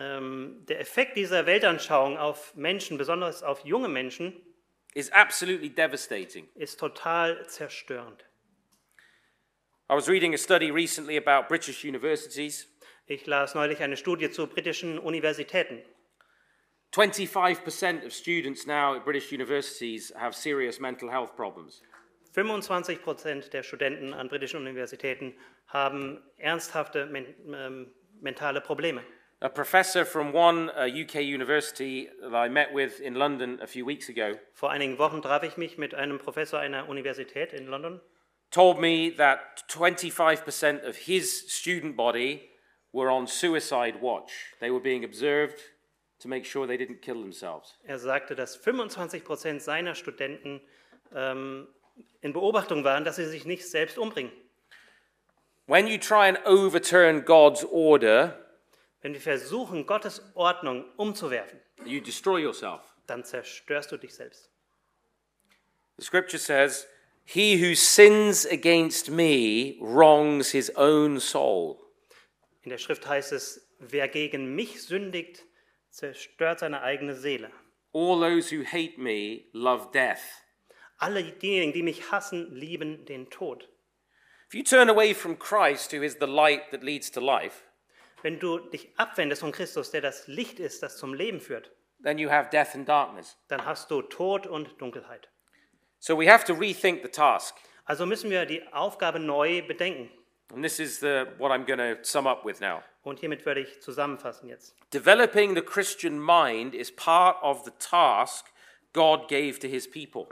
Ähm, der Effekt dieser Weltanschauung auf Menschen, besonders auf junge Menschen, is absolutely devastating. ist total zerstörend. I was reading a study recently about British universities. Ich las neulich eine Studie zu britischen Universitäten. 25% of students now at British universities have serious mental health problems. 25 Prozent der Studenten an britischen Universitäten haben ernsthafte men ähm, mentale Probleme. A professor from one uh, UK university that I met with in London a few weeks ago Vor einigen Wochen traf ich mich mit einem Professor einer Universität in London. told me that 25% of his student body were on suicide watch. They were being observed to make sure they didn't kill themselves. Er sagte, dass 25 Prozent seiner Studenten ähm, in Beobachtung waren, dass sie sich nicht selbst umbringen. When you try and overturn God's order, Wenn wir versuchen, Gottes Ordnung umzuwerfen, you destroy yourself. dann zerstörst du dich selbst. The scripture says, He who sins against me wrongs his own soul. In der Schrift heißt es, wer gegen mich sündigt, zerstört seine eigene Seele. All those who hate me love death. Alle diejenigen, die mich hassen, lieben den Tod. If you turn away from Christ, who is the light that leads to life, Wenn du dich abwendest von Christus, der das Licht ist, das zum Leben führt, then you have death and darkness. dann hast du Tod und Dunkelheit. So we have to rethink the task. Also müssen wir die Aufgabe neu bedenken. And this is the, what I'm going to sum up with now. Und hiermit würde ich zusammenfassen jetzt. Developing the Christian mind is part of the task God gave to his people.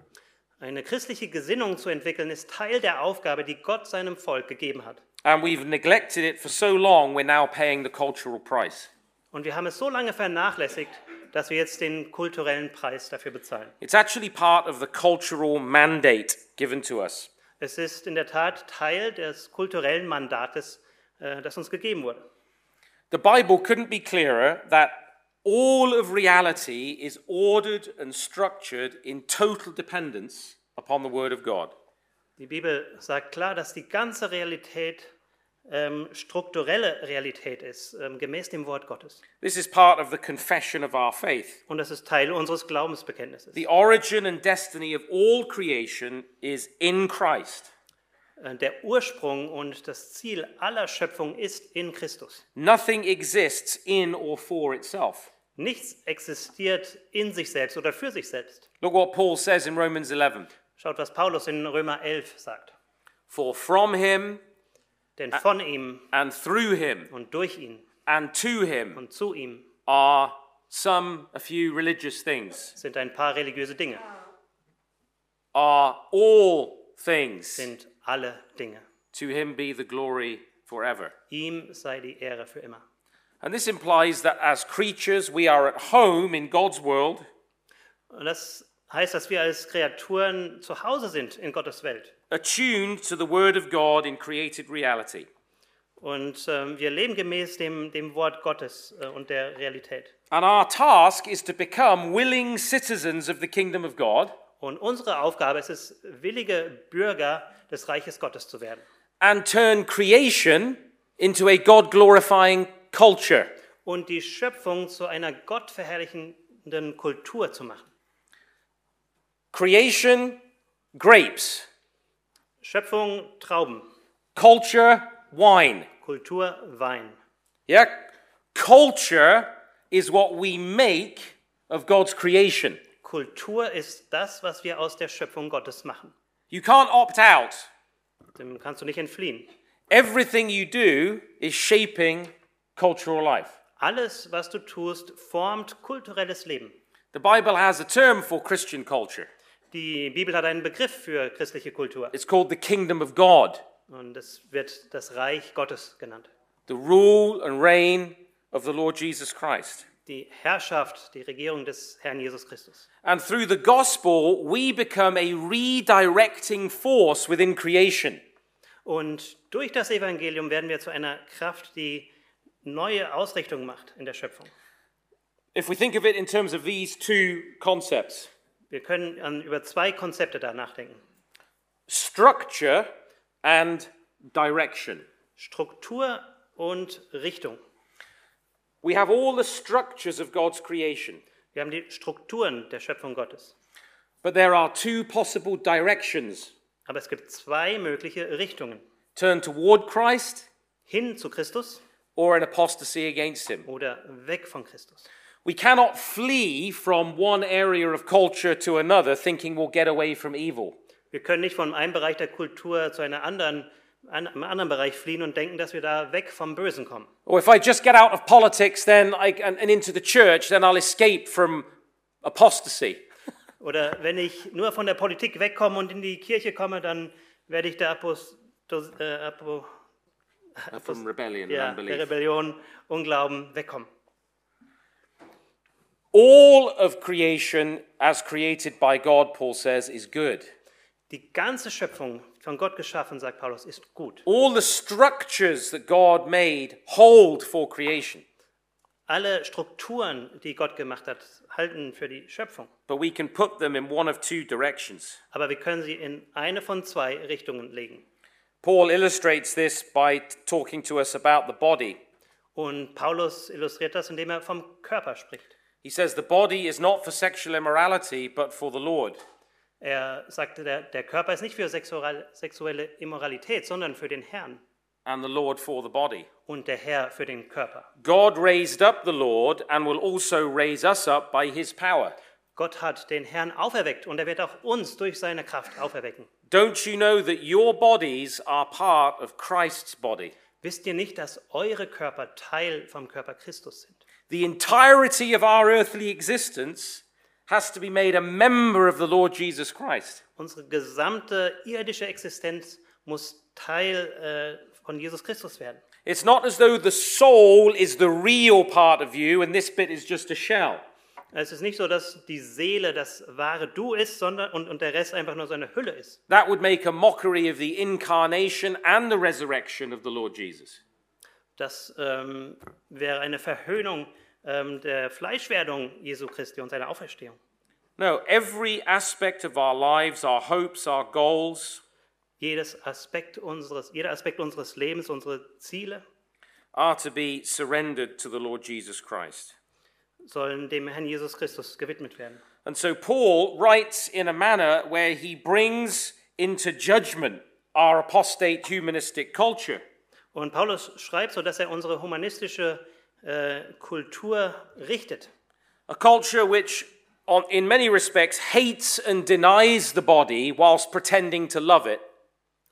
Eine christliche Gesinnung zu entwickeln, ist Teil der Aufgabe, die Gott seinem Volk gegeben hat. And we've neglected it for so long, we're now paying the cultural price. Und wir haben es so lange vernachlässigt, dass wir jetzt den kulturellen Preis dafür bezahlen. It's actually part of the cultural mandate given to us. Es ist in der Tat Teil des kulturellen Mandates, äh, das uns gegeben wurde. The Bible couldn't be clearer that all of reality is ordered and structured in total dependence upon the Word of God. Die Bibel sagt klar, dass die ganze Realität ähm, strukturelle Realität ist, ähm, gemäß dem Wort Gottes. This is part of the confession of our faith. Und das ist Teil unseres Glaubensbekenntnisses. The origin and destiny of all creation is in Christ. Äh, Der Ursprung und das Ziel aller Schöpfung ist in Christus. Nothing exists in or for itself. Nichts existiert in sich selbst oder für sich selbst. Look what Paul says in Romans 11. Schaut, was Paulus in Römer 11 sagt. For from him Denn von ihm and through him und durch ihn and to him und zu ihm are some, a few religious things, sind ein paar religiöse Dinge, are all things. sind alle Dinge. To him be the glory forever. Ihm sei die Ehre für immer. And this implies that as creatures, we are at home in God's world, Und das heißt, dass wir als Kreaturen zu Hause sind in Gottes Welt. attuned to the word of God in created reality. Und ähm, wir leben gemäß dem, dem Wort Gottes äh, und der Realität. And our task is to become willing citizens of the kingdom of God Und unsere Aufgabe ist es, willige Bürger des Reiches Gottes zu werden and turn creation into a God glorifying culture. und die Schöpfung zu einer gottverherrlichenden Kultur zu machen. Creation, grapes. Schöpfung Trauben, Culture, wine. Kultur Wein. Yeah? Culture is what we make of God's creation. Kultur ist das, was wir aus der Schöpfung Gottes machen. You can't opt out. Dem kannst du nicht entfliehen. Everything you do is shaping cultural life. Alles, was du tust, formt kulturelles Leben. The Bible has a term for Christian culture. Die Bibel hat einen Begriff für christliche Kultur It's called the kingdom of God, und es wird das Reich Gottes genannt. the rule and reign of the Lord Jesus Christ. Die Herrschaft, die Regierung des Herrn Jesus Christus. And through the gospel, we become a redirecting force within creation. Und durch das Evangelium werden wir zu einer Kraft, die neue Ausrichtung macht in der Schöpfung. If we think of it in terms of these two concepts Wir können an, über zwei Konzepte da nachdenken. structure and direction. Struktur und Richtung. We have all the structures of God's creation, Wir haben die Strukturen der Schöpfung Gottes. but there are two possible directions Aber es gibt zwei mögliche Richtungen. turn toward Christ Hin zu Christus or an apostasy against him. oder weg von Christus. We cannot flee from one area of culture to another thinking we'll get away from evil. Wir können nicht von einem Bereich der Kultur zu einer anderen, einem anderen Bereich fliehen und denken, dass wir da weg vom Bösen kommen. Or if I just get out of politics then I, and, and into the church, then I'll escape from apostasy. *laughs* Oder wenn ich nur von der Politik wegkomme und in die Kirche komme, dann werde ich der Apostos, äh, Apo, From rebellion ja, and der unbelief. Rebellion, Unglauben wegkommen. All of creation, as created by God, Paul says, is good. Die ganze Schöpfung, von Gott geschaffen, sagt Paulus, ist gut. All the structures that God made hold for creation. Alle Strukturen, die Gott gemacht hat, halten für die Schöpfung. But we can put them in one of two directions. Aber wir können sie in eine von zwei Richtungen legen. Paul illustrates this by talking to us about the body. Und Paulus illustriert das, indem er vom Körper spricht. He says the body is not for sexual immorality, but for the Lord. Er sagte, der, der Körper ist nicht für sexuelle Immoralität, sondern für den Herrn and the Lord for the body. und der Herr für den Körper. God raised up the Lord and will also raise us up by his power. Gott hat den Herrn auferweckt und er wird auch uns durch seine Kraft auferwecken. Don't you know that your bodies are part of Christ's body? Wisst ihr nicht, dass eure Körper Teil vom Körper Christus sind? The entirety of our earthly existence has to be made a member of the Lord Jesus Christ. Unsere gesamte irdische Existenz muss Teil äh, von Jesus Christus werden. It's not as though the soul is the real part of you and this bit is just a shell. Es ist nicht so, dass die Seele das wahre Du ist sondern, und, und der Rest einfach nur so eine Hülle ist. That would make a mockery of the incarnation and the resurrection of the Lord Jesus. Das ähm, wäre eine Verhöhnung ähm, der Fleischwerdung Jesu Christi und seiner Auferstehung. No, every aspect of our lives, our hopes, our goals, Jedes Aspekt unseres, jeder Aspekt unseres Lebens, unsere Ziele are to be surrendered to the Lord Jesus Christ. Sollen dem Herrn Jesus Christus gewidmet werden. And so Paul writes in a manner where he brings into judgment our apostate humanistic culture. Und Paulus schreibt so, dass er unsere humanistische äh, Kultur richtet. A culture which, on, in many respects, hates and denies the body whilst pretending to love it,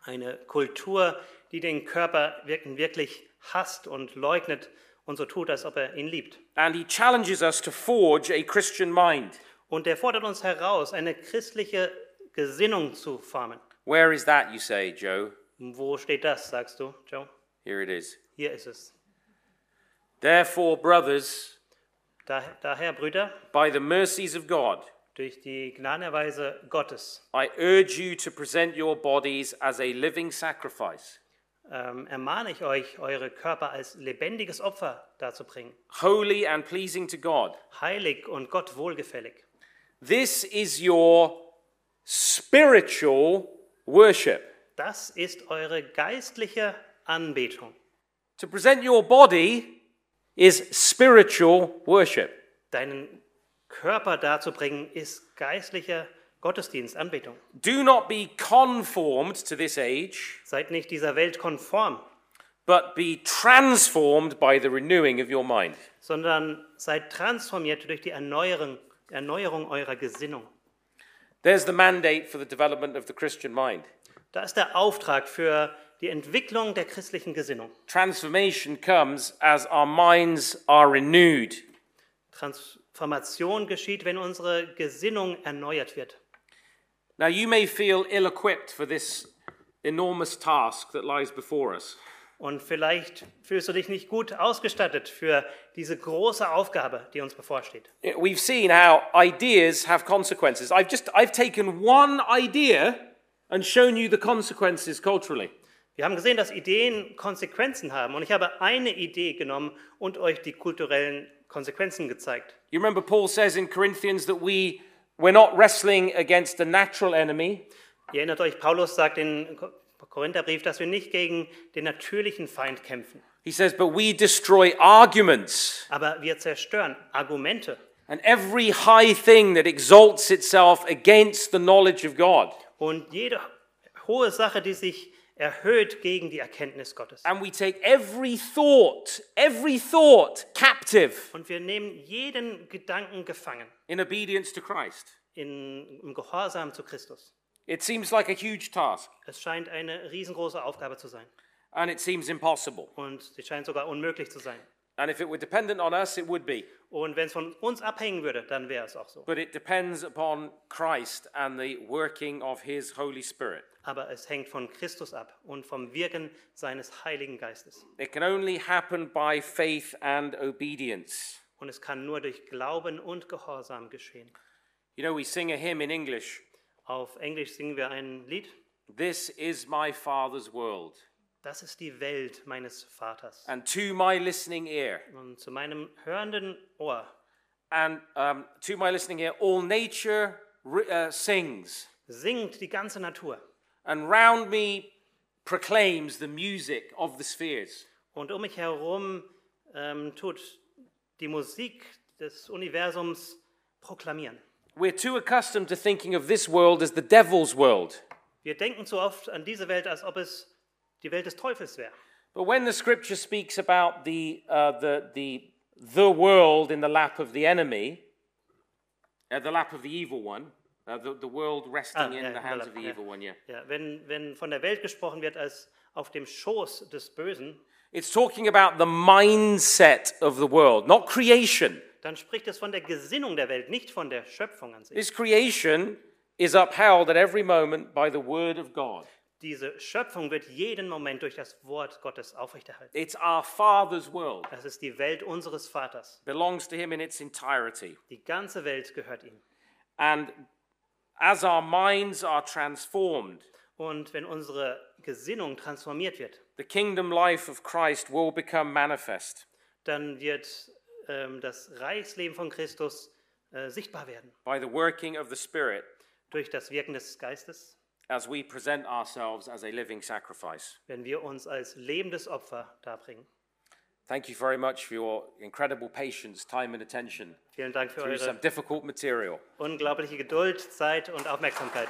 Eine Kultur, die den Körper wirklich hasst und leugnet und so tut, als ob er ihn liebt. And he challenges us to forge a Christian mind. Und er fordert uns heraus, eine christliche Gesinnung zu formen. Where is that, you say, Joe? Wo steht das, sagst du, Joe? Here it is. Hier ist es. Therefore, brothers, Da, daher, Brüder, by the mercies of God, durch die Gnadenerweise Gottes I urge you to present your bodies as a living sacrifice, ähm, ermahne ich euch, eure Körper als lebendiges Opfer darzubringen, holy and pleasing to God. heilig und Gott wohlgefällig. This is your spiritual worship. Das ist eure geistliche Anbetung. To present your body is spiritual worship. Deinen Körper darzubringen ist geistlicher Gottesdienst, Anbetung. Do not be conformed to this age, Seid nicht dieser Welt konform, but be transformed by the renewing of your mind. sondern seid transformiert durch die Erneuerung, Erneuerung eurer Gesinnung. There's the mandate for the development of the Christian mind. Da ist der Auftrag für die Entwicklung der christlichen Gesinnung. Transformation comes as our minds are renewed. Transformation geschieht, wenn unsere Gesinnung erneuert wird. Now, you may feel ill equipped for this enormous task that lies before us. Und vielleicht fühlst du dich nicht gut ausgestattet für diese große Aufgabe, die uns bevorsteht. We've seen how ideas have consequences. I've just I've taken one idea and shown you the consequences culturally. Wir haben gesehen, dass Ideen Konsequenzen haben. Und ich habe eine Idee genommen und euch die kulturellen Konsequenzen gezeigt. You remember Paul says in Corinthians that we we're not wrestling against a natural enemy, Ihr erinnert euch, Paulus sagt in Ko- Korintherbrief, dass wir nicht gegen den natürlichen Feind kämpfen. he says, but we destroy arguments Aber wir zerstören Argumente and every high thing that exalts itself against the knowledge of God. und jede hohe Sache, die sich erhöht gegen die Erkenntnis Gottes. And we take every thought, every thought captive Und wir nehmen jeden Gedanken gefangen in obedience to Christ. in, im Gehorsam zu Christus. It seems like a huge task Es scheint eine riesengroße Aufgabe zu sein. and it seems impossible. Und sie scheint sogar unmöglich zu sein. And if it were dependent on us, it would be. Und wenn es von uns abhängen würde, dann wäre es auch so. But it depends upon Christ and the working of his Holy Spirit. Aber es hängt von Christus ab und vom Wirken seines Heiligen Geistes. It can only happen by faith and obedience. Und es kann nur durch Glauben und Gehorsam geschehen. You know, we sing a hymn in English Auf Englisch singen wir ein Lied. This is my Father's world. Das ist die Welt meines Vaters. And to my listening ear, Und zu meinem hörenden Ohr and um, to my listening ear, all nature ri- uh, sings, singt die ganze Natur. and round me proclaims the music of the spheres. Und um mich herum ähm, tut die Musik des Universums proklamieren. We're too accustomed to thinking of this world as the devil's world. Wir denken zu oft an diese Welt, als ob es die Welt des Teufels wäre. But when the scripture speaks about the, uh, the, the, the world in the lap of the enemy, uh, the lap of the evil one, uh, the, the world resting Ah, in yeah, the hands the of the lap, evil one, yeah. Ja, wenn, wenn von der Welt gesprochen wird als auf dem Schoß des Bösen, It's talking about the mindset of the world, not creation. dann spricht es von der Gesinnung der Welt, nicht von der Schöpfung an sich. This creation is upheld at every moment by the word of God. Diese Schöpfung wird jeden Moment durch das Wort Gottes aufrechterhalten. It's our Father's world, Es ist die Welt unseres Vaters. belongs to Him in its entirety. Die ganze Welt gehört ihm. And as our minds are transformed, Und wenn unsere Gesinnung transformiert wird, the kingdom life of Christ will become manifest dann wird ähm, das Reichsleben von Christus äh, sichtbar werden by the working of the Spirit durch das Wirken des Geistes, as we present ourselves as a living sacrifice. wenn wir uns als lebendes Opfer darbringen. Thank you very much for your incredible patience, time, and attention Vielen Dank für through some eure difficult material. unglaubliche Geduld, Zeit und Aufmerksamkeit.